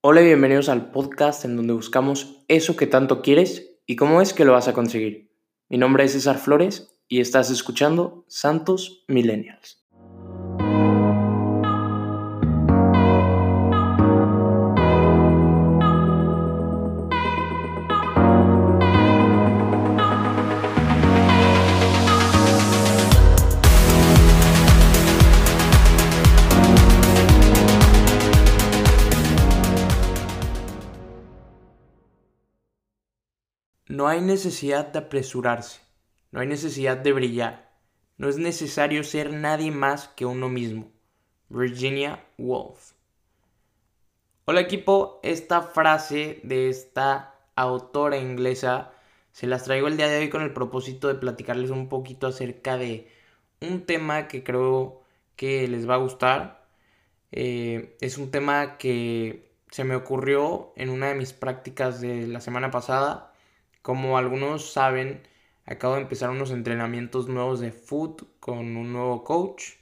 Hola y bienvenidos al podcast en donde buscamos eso que tanto quieres y cómo es que lo vas a conseguir. Mi nombre es César Flores y estás escuchando Santos Millennials. No hay necesidad de apresurarse, no hay necesidad de brillar, no es necesario ser nadie más que uno mismo. Virginia Woolf. Hola equipo, esta frase de esta autora inglesa se las traigo el día de hoy con el propósito de platicarles un poquito acerca de un tema que creo que les va a gustar. Eh, es un tema que se me ocurrió en una de mis prácticas de la semana pasada como algunos saben, acabo de empezar unos entrenamientos nuevos de foot con un nuevo coach.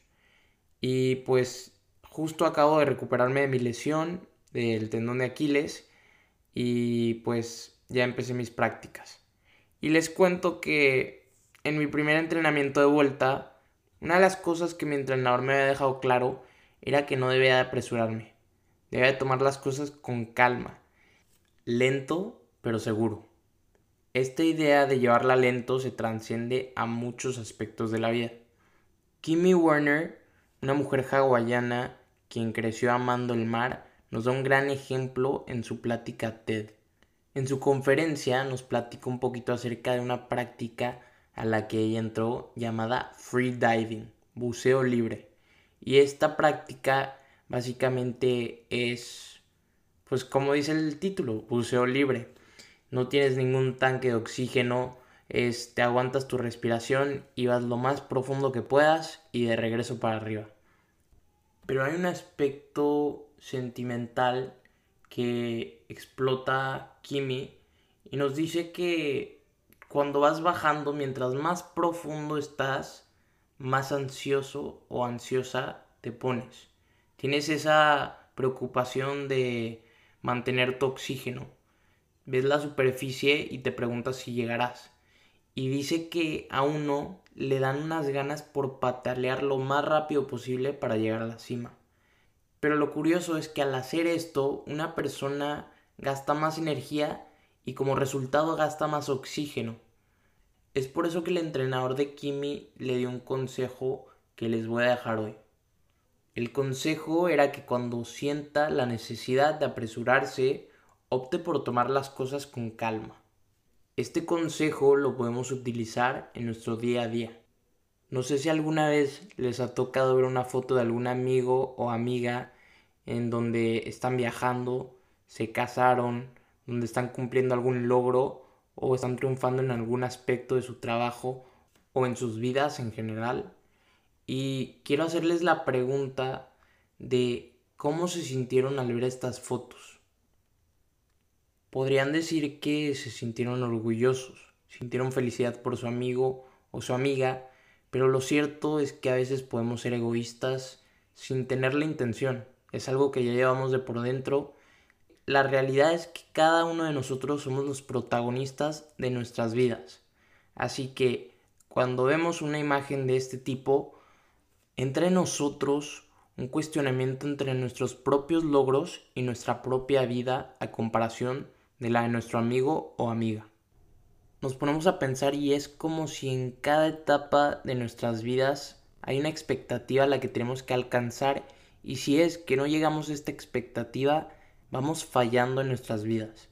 Y pues justo acabo de recuperarme de mi lesión del tendón de Aquiles y pues ya empecé mis prácticas. Y les cuento que en mi primer entrenamiento de vuelta, una de las cosas que mi entrenador me había dejado claro era que no debía de apresurarme. Debía de tomar las cosas con calma, lento pero seguro. Esta idea de llevarla lento se transciende a muchos aspectos de la vida. Kimmy Werner, una mujer hawaiana quien creció amando el mar, nos da un gran ejemplo en su plática TED. En su conferencia nos platica un poquito acerca de una práctica a la que ella entró llamada free diving, buceo libre. Y esta práctica básicamente es, pues como dice el título, buceo libre no tienes ningún tanque de oxígeno, te aguantas tu respiración y vas lo más profundo que puedas y de regreso para arriba. Pero hay un aspecto sentimental que explota Kimi y nos dice que cuando vas bajando, mientras más profundo estás, más ansioso o ansiosa te pones. Tienes esa preocupación de mantener tu oxígeno ves la superficie y te preguntas si llegarás. Y dice que a uno le dan unas ganas por patalear lo más rápido posible para llegar a la cima. Pero lo curioso es que al hacer esto, una persona gasta más energía y como resultado gasta más oxígeno. Es por eso que el entrenador de Kimi le dio un consejo que les voy a dejar hoy. El consejo era que cuando sienta la necesidad de apresurarse opte por tomar las cosas con calma. Este consejo lo podemos utilizar en nuestro día a día. No sé si alguna vez les ha tocado ver una foto de algún amigo o amiga en donde están viajando, se casaron, donde están cumpliendo algún logro o están triunfando en algún aspecto de su trabajo o en sus vidas en general. Y quiero hacerles la pregunta de cómo se sintieron al ver estas fotos podrían decir que se sintieron orgullosos, sintieron felicidad por su amigo o su amiga, pero lo cierto es que a veces podemos ser egoístas sin tener la intención. Es algo que ya llevamos de por dentro. La realidad es que cada uno de nosotros somos los protagonistas de nuestras vidas. Así que cuando vemos una imagen de este tipo, entre nosotros un cuestionamiento entre nuestros propios logros y nuestra propia vida a comparación de la de nuestro amigo o amiga. Nos ponemos a pensar y es como si en cada etapa de nuestras vidas hay una expectativa a la que tenemos que alcanzar y si es que no llegamos a esta expectativa, vamos fallando en nuestras vidas.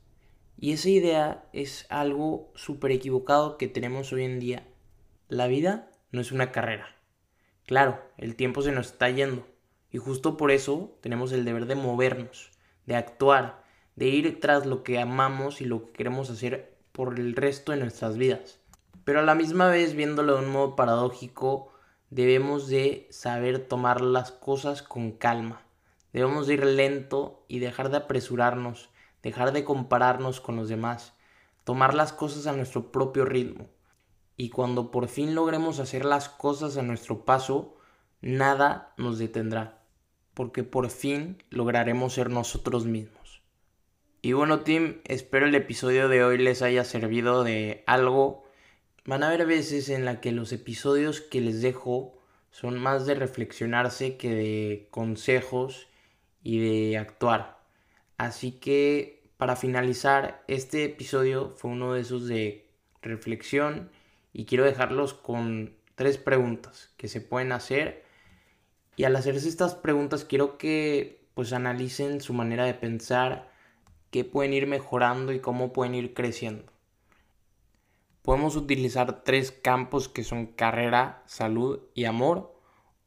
Y esa idea es algo súper equivocado que tenemos hoy en día. La vida no es una carrera. Claro, el tiempo se nos está yendo y justo por eso tenemos el deber de movernos, de actuar, de ir tras lo que amamos y lo que queremos hacer por el resto de nuestras vidas. Pero a la misma vez, viéndolo de un modo paradójico, debemos de saber tomar las cosas con calma. Debemos de ir lento y dejar de apresurarnos, dejar de compararnos con los demás, tomar las cosas a nuestro propio ritmo. Y cuando por fin logremos hacer las cosas a nuestro paso, nada nos detendrá, porque por fin lograremos ser nosotros mismos. Y bueno, Tim, espero el episodio de hoy les haya servido de algo. Van a haber veces en la que los episodios que les dejo son más de reflexionarse que de consejos y de actuar. Así que para finalizar, este episodio fue uno de esos de reflexión y quiero dejarlos con tres preguntas que se pueden hacer. Y al hacerse estas preguntas quiero que pues analicen su manera de pensar qué pueden ir mejorando y cómo pueden ir creciendo. Podemos utilizar tres campos que son carrera, salud y amor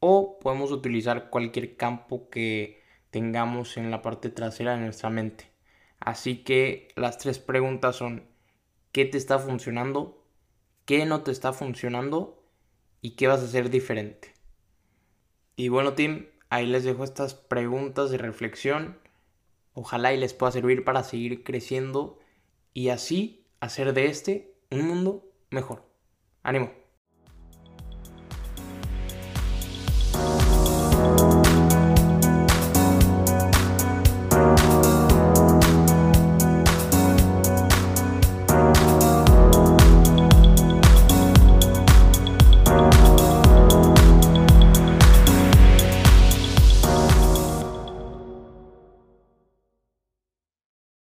o podemos utilizar cualquier campo que tengamos en la parte trasera de nuestra mente. Así que las tres preguntas son ¿qué te está funcionando? ¿Qué no te está funcionando? ¿Y qué vas a hacer diferente? Y bueno, Tim, ahí les dejo estas preguntas de reflexión Ojalá y les pueda servir para seguir creciendo y así hacer de este un mundo mejor. Ánimo.